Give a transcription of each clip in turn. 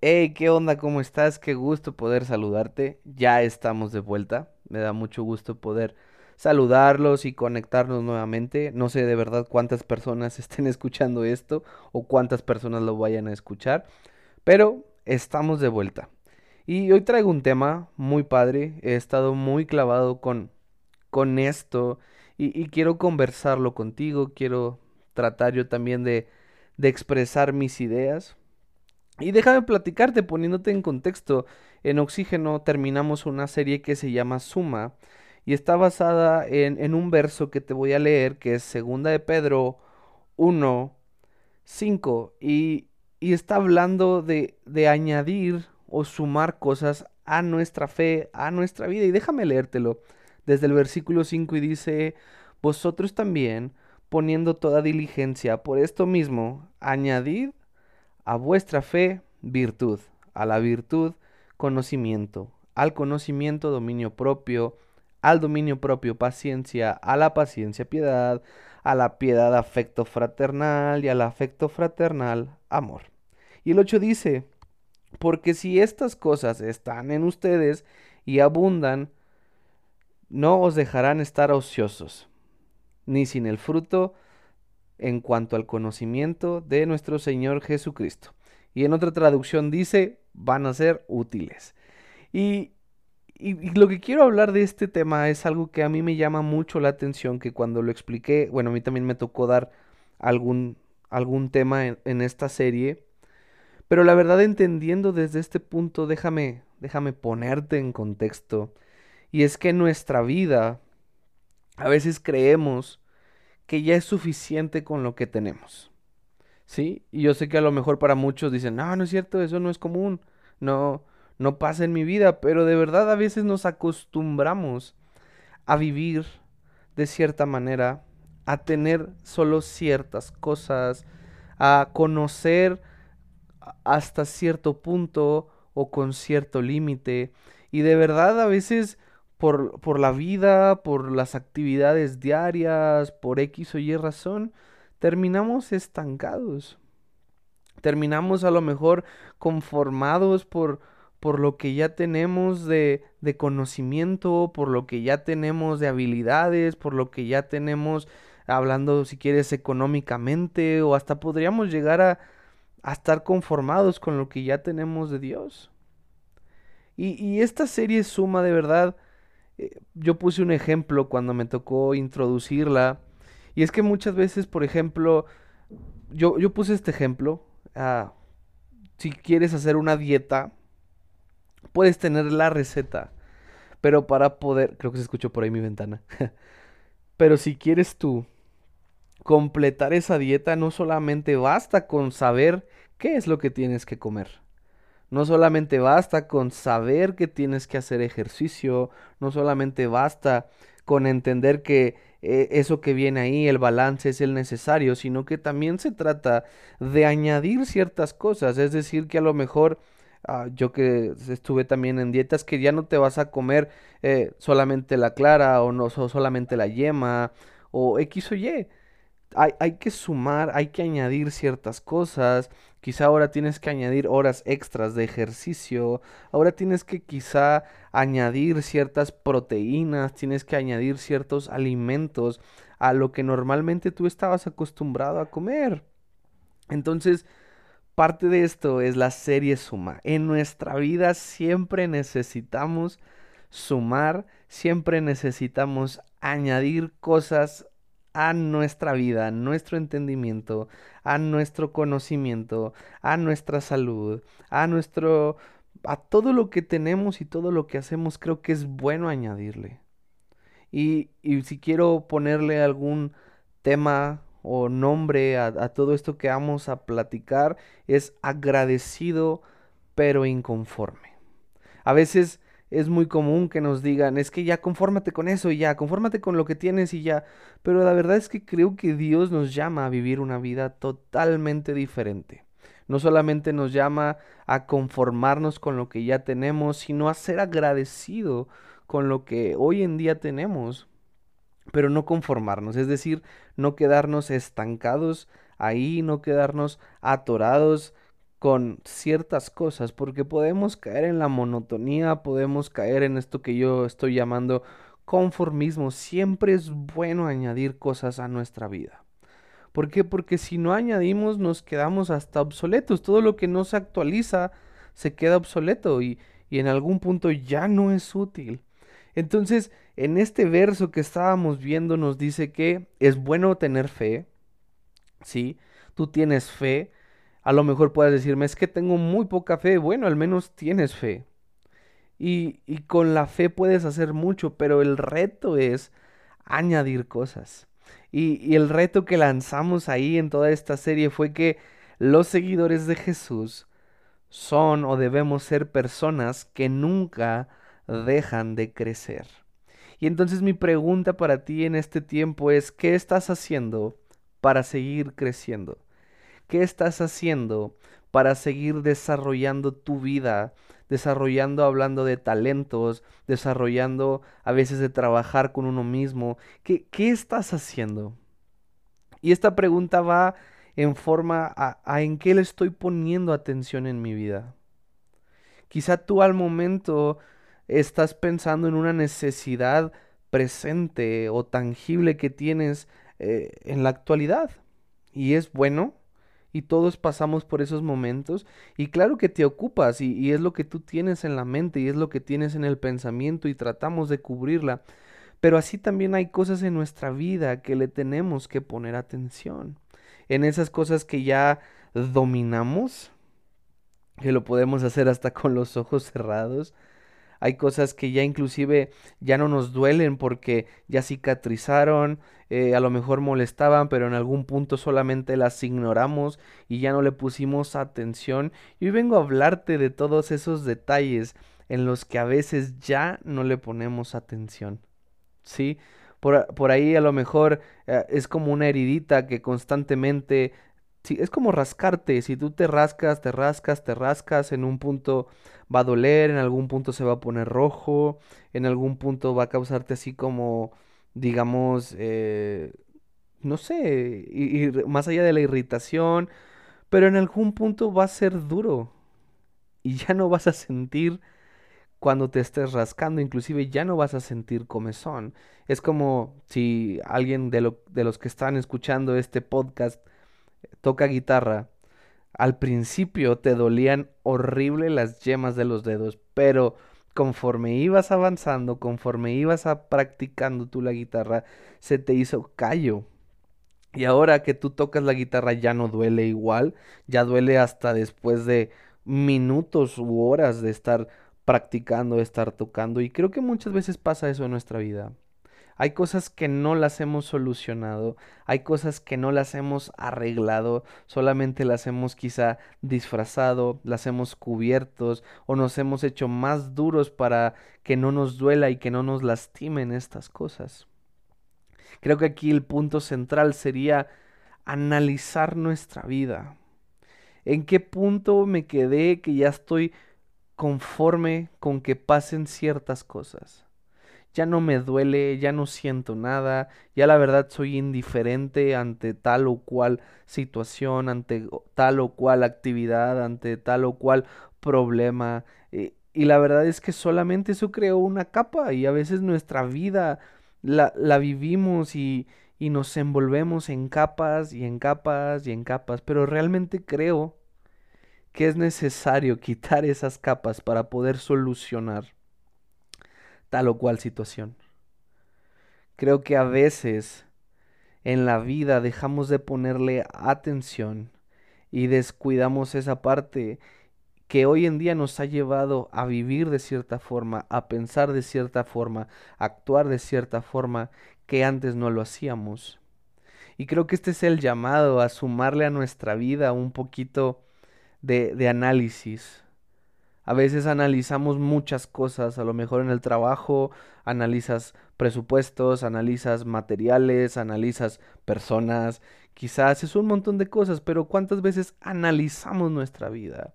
Hey, ¿qué onda? ¿Cómo estás? Qué gusto poder saludarte. Ya estamos de vuelta. Me da mucho gusto poder saludarlos y conectarnos nuevamente. No sé de verdad cuántas personas estén escuchando esto o cuántas personas lo vayan a escuchar, pero estamos de vuelta. Y hoy traigo un tema muy padre. He estado muy clavado con, con esto y, quiero conversarlo contigo. Quiero tratar yo también de, de expresar mis ideas. Y déjame platicarte poniéndote en contexto. En Oxígeno terminamos una serie que se llama Suma y está basada en, en un verso que te voy a leer que es Segunda de Pedro 1, 5 y, y está hablando de, de añadir o sumar cosas a nuestra fe, a nuestra vida. Y déjame leértelo desde el versículo 5 y dice, vosotros también, poniendo toda diligencia por esto mismo, añadid a vuestra fe virtud, a la virtud conocimiento, al conocimiento dominio propio, al dominio propio paciencia, a la paciencia piedad, a la piedad afecto fraternal y al afecto fraternal amor. Y el 8 dice, porque si estas cosas están en ustedes y abundan, no os dejarán estar ociosos, ni sin el fruto en cuanto al conocimiento de nuestro Señor Jesucristo. Y en otra traducción dice, van a ser útiles. Y, lo que quiero hablar de este tema es algo que a mí me llama mucho la atención, que cuando lo expliqué, bueno, a mí también me tocó dar algún, algún tema en, en esta serie, pero la verdad entendiendo desde este punto, déjame, déjame ponerte en contexto. Y es que en nuestra vida a veces creemos que ya es suficiente con lo que tenemos. ¿Sí? Y yo sé que a lo mejor para muchos dicen, no, no es cierto, eso no es común, no, no pasa en mi vida, pero de verdad a veces nos acostumbramos a vivir de cierta manera, a tener solo ciertas cosas, a conocer hasta cierto punto o con cierto límite. Y de verdad a veces por, por la vida, por las actividades diarias, por X o Y razón, terminamos estancados. Terminamos a lo mejor conformados por, por lo que ya tenemos de, de, conocimiento, por lo que ya tenemos de habilidades, por lo que ya tenemos, hablando si quieres económicamente, o hasta podríamos llegar a, a estar conformados con lo que ya tenemos de Dios. Y, y esta serie suma de verdad yo puse un ejemplo cuando me tocó introducirla. Y es que muchas veces, por ejemplo, yo, yo puse este ejemplo. Ah, si quieres hacer una dieta, puedes tener la receta. Pero para poder, creo que se escuchó por ahí mi ventana. pero si quieres tú completar esa dieta, no solamente basta con saber qué es lo que tienes que comer. No solamente basta con saber que tienes que hacer ejercicio, no solamente basta con entender que eh, eso que viene ahí, el balance es el necesario, sino que también se trata de añadir ciertas cosas, es decir, que a lo mejor ah, yo que estuve también en dietas que ya no te vas a comer eh, solamente la clara o no solamente la yema o X o Y. Hay, hay que sumar, hay que añadir ciertas cosas Quizá ahora tienes que añadir horas extras de ejercicio. Ahora tienes que quizá añadir ciertas proteínas, tienes que añadir ciertos alimentos a lo que normalmente tú estabas acostumbrado a comer. Entonces, parte de esto es la serie suma. En nuestra vida siempre necesitamos sumar, siempre necesitamos añadir cosas a nuestra vida, a nuestro entendimiento, a nuestro conocimiento, a nuestra salud, a nuestro a todo lo que tenemos y todo lo que hacemos, creo que es bueno añadirle. Y, y si quiero ponerle algún tema o nombre a, a todo esto que vamos a platicar, es agradecido pero inconforme. A veces es muy común que nos digan, es que ya confórmate con eso y ya, confórmate con lo que tienes y ya. Pero la verdad es que creo que Dios nos llama a vivir una vida totalmente diferente. No solamente nos llama a conformarnos con lo que ya tenemos, sino a ser agradecido con lo que hoy en día tenemos. pero no conformarnos, es decir, no quedarnos estancados ahí, no quedarnos atorados con ciertas cosas, porque podemos caer en la monotonía, podemos caer en esto que yo estoy llamando conformismo. Siempre es bueno añadir cosas a nuestra vida. ¿Por qué? Porque si no añadimos nos quedamos hasta obsoletos. Todo lo que no se actualiza se queda obsoleto y, y en algún punto ya no es útil. Entonces, en este verso que estábamos viendo nos dice que es bueno tener fe, ¿sí? Tú tienes fe, a lo mejor puedes decirme, es que tengo muy poca fe, bueno, al menos tienes fe. Y, y con la fe puedes hacer mucho, pero el reto es añadir cosas. Y, y el reto que lanzamos ahí en toda esta serie fue que los seguidores de Jesús son o debemos ser personas que nunca dejan de crecer. Y entonces mi pregunta para ti en este tiempo es, ¿qué estás haciendo para seguir creciendo? ¿Qué estás haciendo para seguir desarrollando tu vida? Desarrollando, hablando de talentos, desarrollando a veces de trabajar con uno mismo. ¿Qué, qué estás haciendo? Y esta pregunta va en forma a, en qué le estoy poniendo atención en mi vida. Quizá tú al momento estás pensando en una necesidad presente o tangible que tienes eh, en la actualidad. Y es bueno, y todos pasamos por esos momentos, y claro que te ocupas, y, es lo que tú tienes en la mente, y es lo que tienes en el pensamiento, y tratamos de cubrirla. Pero así también hay cosas en nuestra vida que le tenemos que poner atención. En esas cosas que ya dominamos, que lo podemos hacer hasta con los ojos cerrados, hay cosas que ya inclusive ya no nos duelen porque ya cicatrizaron, eh, a lo mejor molestaban, pero en algún punto solamente las ignoramos y ya no le pusimos atención. Y hoy vengo a hablarte de todos esos detalles en los que a veces ya no le ponemos atención. ¿Sí? Por, por ahí a lo mejor eh, es como una heridita que constantemente Sí, es como rascarte. Si tú te rascas, te rascas, te rascas, en un punto va a doler, en algún punto se va a poner rojo, en algún punto va a causarte así como, digamos, eh, no sé, y, más allá de la irritación, pero en algún punto va a ser duro y ya no vas a sentir cuando te estés rascando, inclusive ya no vas a sentir comezón. Es como si alguien de, lo, de los que están escuchando este podcast toca guitarra, al principio te dolían horrible las yemas de los dedos, pero conforme ibas avanzando, conforme ibas a practicando tú la guitarra, se te hizo callo. Y ahora que tú tocas la guitarra ya no duele igual, ya duele hasta después de minutos u horas de estar practicando, de estar tocando. Y creo que muchas veces pasa eso en nuestra vida. Hay cosas que no las hemos solucionado, hay cosas que no las hemos arreglado, solamente las hemos quizá disfrazado, las hemos cubiertos o nos hemos hecho más duros para que no nos duela y que no nos lastimen estas cosas. Creo que aquí el punto central sería analizar nuestra vida. ¿En qué punto me quedé que ya estoy conforme con que pasen ciertas cosas? Ya no me duele, ya no siento nada, ya la verdad soy indiferente ante tal o cual situación, ante tal o cual actividad, ante tal o cual problema. Eh, y la verdad es que solamente eso creó una capa y a veces nuestra vida la, la vivimos y, y nos envolvemos en capas y en capas y en capas, pero realmente creo que es necesario quitar esas capas para poder solucionar tal o cual situación. Creo que a veces en la vida dejamos de ponerle atención y descuidamos esa parte que hoy en día nos ha llevado a vivir de cierta forma, a pensar de cierta forma, a actuar de cierta forma que antes no lo hacíamos. Y creo que este es el llamado a sumarle a nuestra vida un poquito de, de análisis, a veces analizamos muchas cosas, a lo mejor en el trabajo analizas presupuestos, analizas materiales, analizas personas, quizás es un montón de cosas, pero ¿cuántas veces analizamos nuestra vida?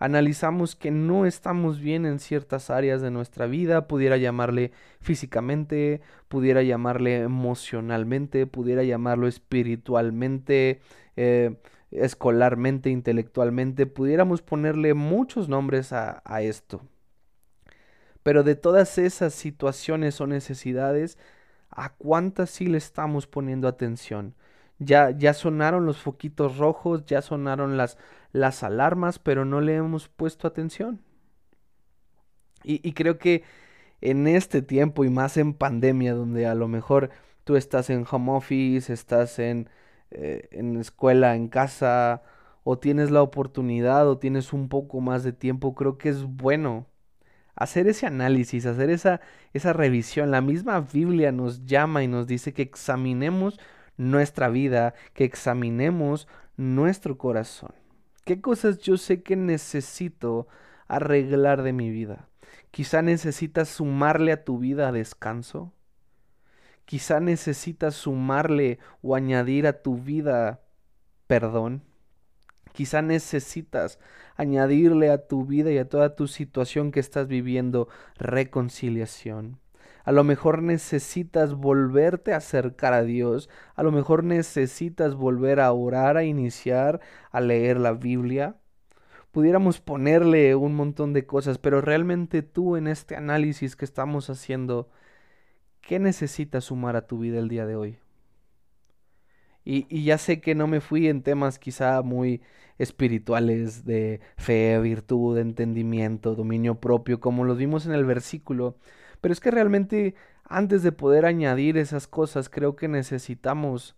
analizamos que no estamos bien en ciertas áreas de nuestra vida, pudiera llamarle físicamente, pudiera llamarle emocionalmente, pudiera llamarlo espiritualmente, eh, escolarmente, intelectualmente, pudiéramos ponerle muchos nombres a, a esto. Pero de todas esas situaciones o necesidades, ¿a cuántas sí le estamos poniendo atención? Ya, ya sonaron los foquitos rojos, ya sonaron las, las alarmas, pero no le hemos puesto atención. Y, y creo que en este tiempo y más en pandemia, donde a lo mejor tú estás en home office, estás en, eh, en escuela, en casa, o tienes la oportunidad o tienes un poco más de tiempo, creo que es bueno hacer ese análisis, hacer esa, esa revisión. La misma Biblia nos llama y nos dice que examinemos nuestra vida, que examinemos nuestro corazón. ¿Qué cosas yo sé que necesito arreglar de mi vida? Quizá necesitas sumarle a tu vida descanso. Quizá necesitas sumarle o añadir a tu vida perdón. Quizá necesitas añadirle a tu vida y a toda tu situación que estás viviendo reconciliación. A lo mejor necesitas volverte a acercar a Dios. A lo mejor necesitas volver a orar, a iniciar, a leer la Biblia. Pudiéramos ponerle un montón de cosas, pero realmente tú en este análisis que estamos haciendo, ¿qué necesitas sumar a tu vida el día de hoy? Y, ya sé que no me fui en temas quizá muy espirituales de fe, virtud, entendimiento, dominio propio, como los vimos en el versículo, pero es que realmente antes de poder añadir esas cosas, creo que necesitamos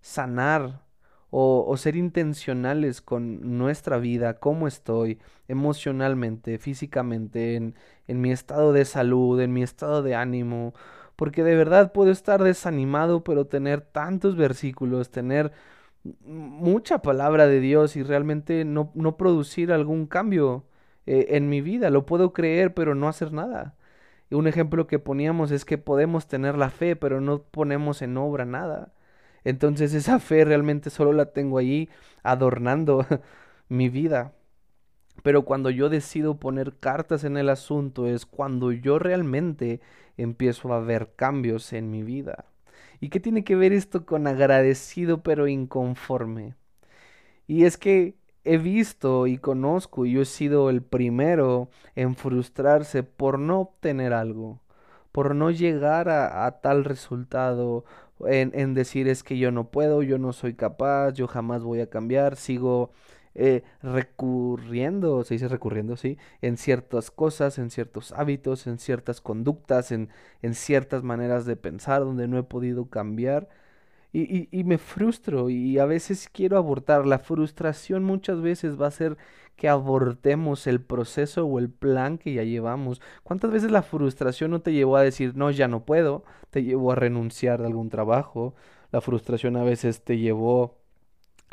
sanar o, ser intencionales con nuestra vida, cómo estoy emocionalmente, físicamente, en, en mi estado de salud, en mi estado de ánimo, porque de verdad puedo estar desanimado, pero tener tantos versículos, tener mucha palabra de Dios y realmente no, no producir algún cambio eh, en mi vida. Lo puedo creer, pero no hacer nada. Un ejemplo que poníamos es que podemos tener la fe, pero no ponemos en obra nada. Entonces esa fe realmente solo la tengo ahí adornando mi vida. Pero cuando yo decido poner cartas en el asunto es cuando yo realmente empiezo a ver cambios en mi vida. ¿Y qué tiene que ver esto con agradecido pero inconforme? Y es que he visto y conozco y yo he sido el primero en frustrarse por no obtener algo, por no llegar a, tal resultado, en, en decir es que yo no puedo, yo no soy capaz, yo jamás voy a cambiar, sigo eh, recurriendo, se dice recurriendo, sí, en ciertas cosas, en ciertos hábitos, en ciertas conductas, en, en ciertas maneras de pensar donde no he podido cambiar. Y, y, y, me frustro y a veces quiero abortar. La frustración muchas veces va a ser que abortemos el proceso o el plan que ya llevamos. ¿Cuántas veces la frustración no te llevó a decir, no, ya no puedo? Te llevó a renunciar de algún trabajo. La frustración a veces te llevó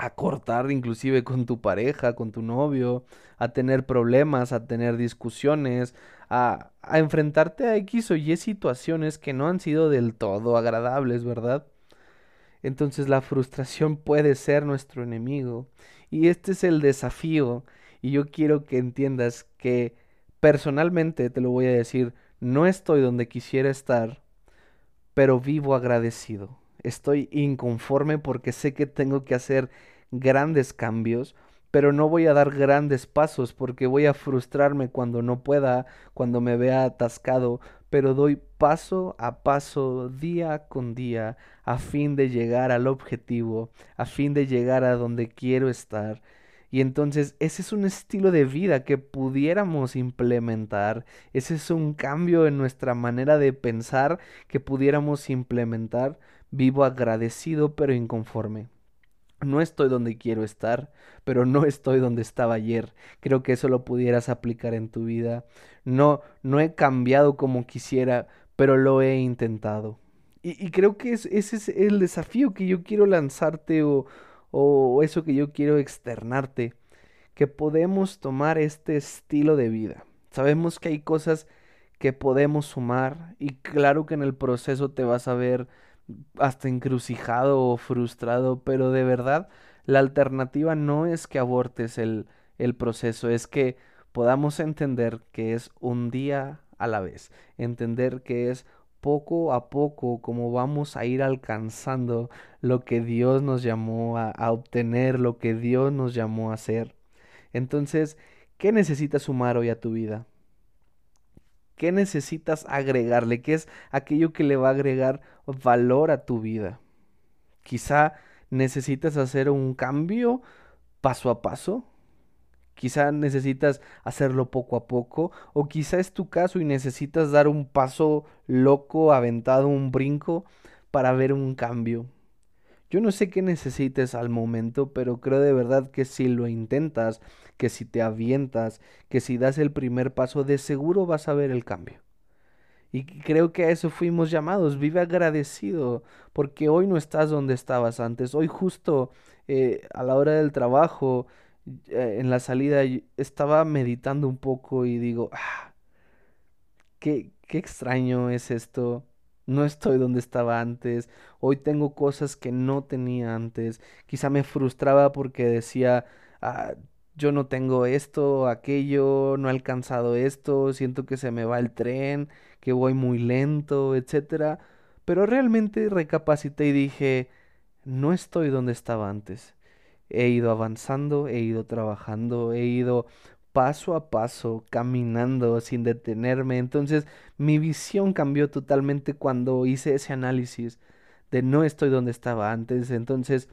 a cortar inclusive con tu pareja, con tu novio, a tener problemas, a tener discusiones, a, enfrentarte a X o Y situaciones que no han sido del todo agradables, ¿verdad? Entonces la frustración puede ser nuestro enemigo. Y este es el desafío. Y yo quiero que entiendas que personalmente, te lo voy a decir, no estoy donde quisiera estar, pero vivo agradecido. Estoy inconforme porque sé que tengo que hacer grandes cambios, pero no voy a dar grandes pasos porque voy a frustrarme cuando no pueda, cuando me vea atascado, pero doy paso a paso, día con día, a fin de llegar al objetivo, a fin de llegar a donde quiero estar. Y entonces ese es un estilo de vida que pudiéramos implementar, ese es un cambio en nuestra manera de pensar que pudiéramos implementar. Vivo agradecido pero inconforme. No estoy donde quiero estar, pero no estoy donde estaba ayer. Creo que eso lo pudieras aplicar en tu vida. No, no he cambiado como quisiera, pero lo he intentado. Y, creo que ese es el desafío que yo quiero lanzarte o eso que yo quiero externarte. Que podemos tomar este estilo de vida. Sabemos que hay cosas que podemos sumar y claro que en el proceso te vas a ver hasta encrucijado o frustrado, pero de verdad la alternativa no es que abortes el, el proceso, es que podamos entender que es un día a la vez, entender que es poco a poco como vamos a ir alcanzando lo que Dios nos llamó a, a obtener, lo que Dios nos llamó a hacer. Entonces, ¿qué necesitas sumar hoy a tu vida? ¿Qué necesitas agregarle? ¿Qué es aquello que le va a agregar valor a tu vida? Quizá necesitas hacer un cambio paso a paso. Quizá necesitas hacerlo poco a poco. O quizá es tu caso y necesitas dar un paso loco, aventado, un brinco para ver un cambio. Yo no sé qué necesites al momento, pero creo de verdad que si lo intentas, que si te avientas, que si das el primer paso, de seguro vas a ver el cambio. Y creo que a eso fuimos llamados. Vive agradecido, porque hoy no estás donde estabas antes. Hoy justo eh, a la hora del trabajo, eh, en la salida, estaba meditando un poco y digo, ah, qué, qué extraño es esto no estoy donde estaba antes, hoy tengo cosas que no tenía antes, quizá me frustraba porque decía, ah, yo no tengo esto, aquello, no he alcanzado esto, siento que se me va el tren, que voy muy lento, etcétera, pero realmente recapacité y dije, no estoy donde estaba antes. He ido avanzando, he ido trabajando, he ido paso a paso, caminando sin detenerme. Entonces mi visión cambió totalmente cuando hice ese análisis de no estoy donde estaba antes. Entonces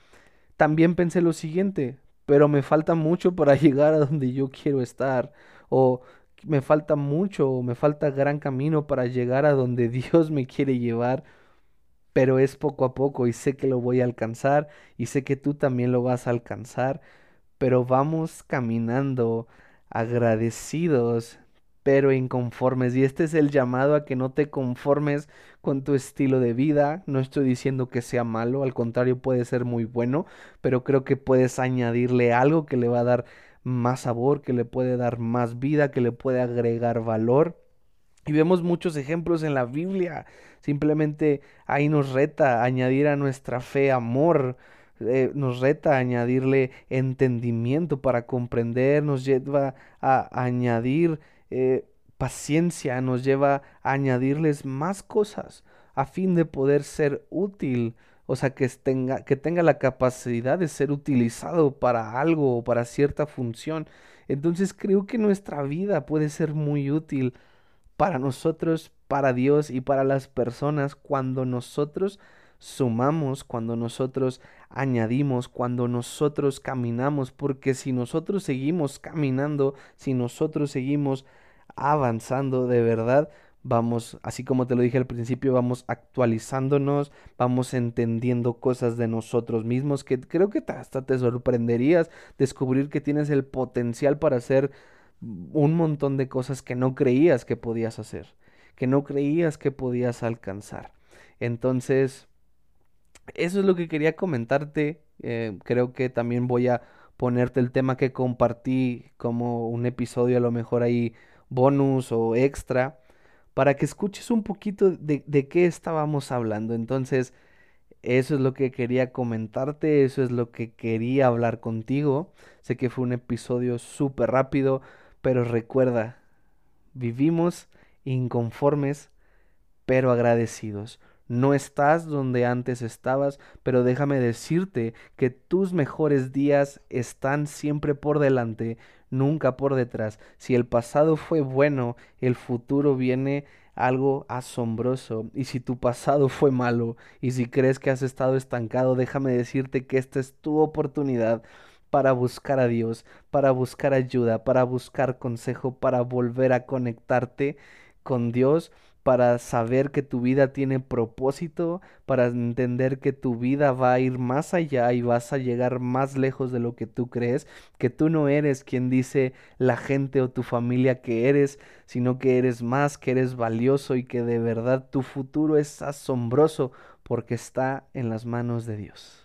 también pensé lo siguiente, pero me falta mucho para llegar a donde yo quiero estar. O me falta mucho, o me falta gran camino para llegar a donde Dios me quiere llevar. Pero es poco a poco y sé que lo voy a alcanzar y sé que tú también lo vas a alcanzar. Pero vamos caminando agradecidos, pero inconformes. Y este es el llamado a que no te conformes con tu estilo de vida. No estoy diciendo que sea malo, al contrario puede ser muy bueno, pero creo que puedes añadirle algo que le va a dar más sabor, que le puede dar más vida, que le puede agregar valor. Y vemos muchos ejemplos en la Biblia. Simplemente ahí nos reta añadir a nuestra fe amor, eh, nos reta a añadirle entendimiento para comprender, nos lleva a añadir eh, paciencia, nos lleva a añadirles más cosas a fin de poder ser útil, o sea, que tenga, que tenga la capacidad de ser utilizado para algo o para cierta función. Entonces creo que nuestra vida puede ser muy útil para nosotros, para Dios y para las personas cuando nosotros sumamos, cuando nosotros añadimos, cuando nosotros caminamos, porque si nosotros seguimos caminando, si nosotros seguimos avanzando de verdad, vamos, así como te lo dije al principio, vamos actualizándonos, vamos entendiendo cosas de nosotros mismos, que creo que hasta te sorprenderías descubrir que tienes el potencial para hacer un montón de cosas que no creías que podías hacer, que no creías que podías alcanzar. Entonces, eso es lo que quería comentarte. Eh, creo que también voy a ponerte el tema que compartí como un episodio a lo mejor ahí bonus o extra para que escuches un poquito de, de qué estábamos hablando. Entonces, eso es lo que quería comentarte, eso es lo que quería hablar contigo. Sé que fue un episodio súper rápido, pero recuerda, vivimos inconformes, pero agradecidos. No estás donde antes estabas, pero déjame decirte que tus mejores días están siempre por delante, nunca por detrás. Si el pasado fue bueno, el futuro viene algo asombroso. Y si tu pasado fue malo, y si crees que has estado estancado, déjame decirte que esta es tu oportunidad para buscar a Dios, para buscar ayuda, para buscar consejo, para volver a conectarte con Dios para saber que tu vida tiene propósito, para entender que tu vida va a ir más allá y vas a llegar más lejos de lo que tú crees, que tú no eres quien dice la gente o tu familia que eres, sino que eres más, que eres valioso y que de verdad tu futuro es asombroso porque está en las manos de Dios.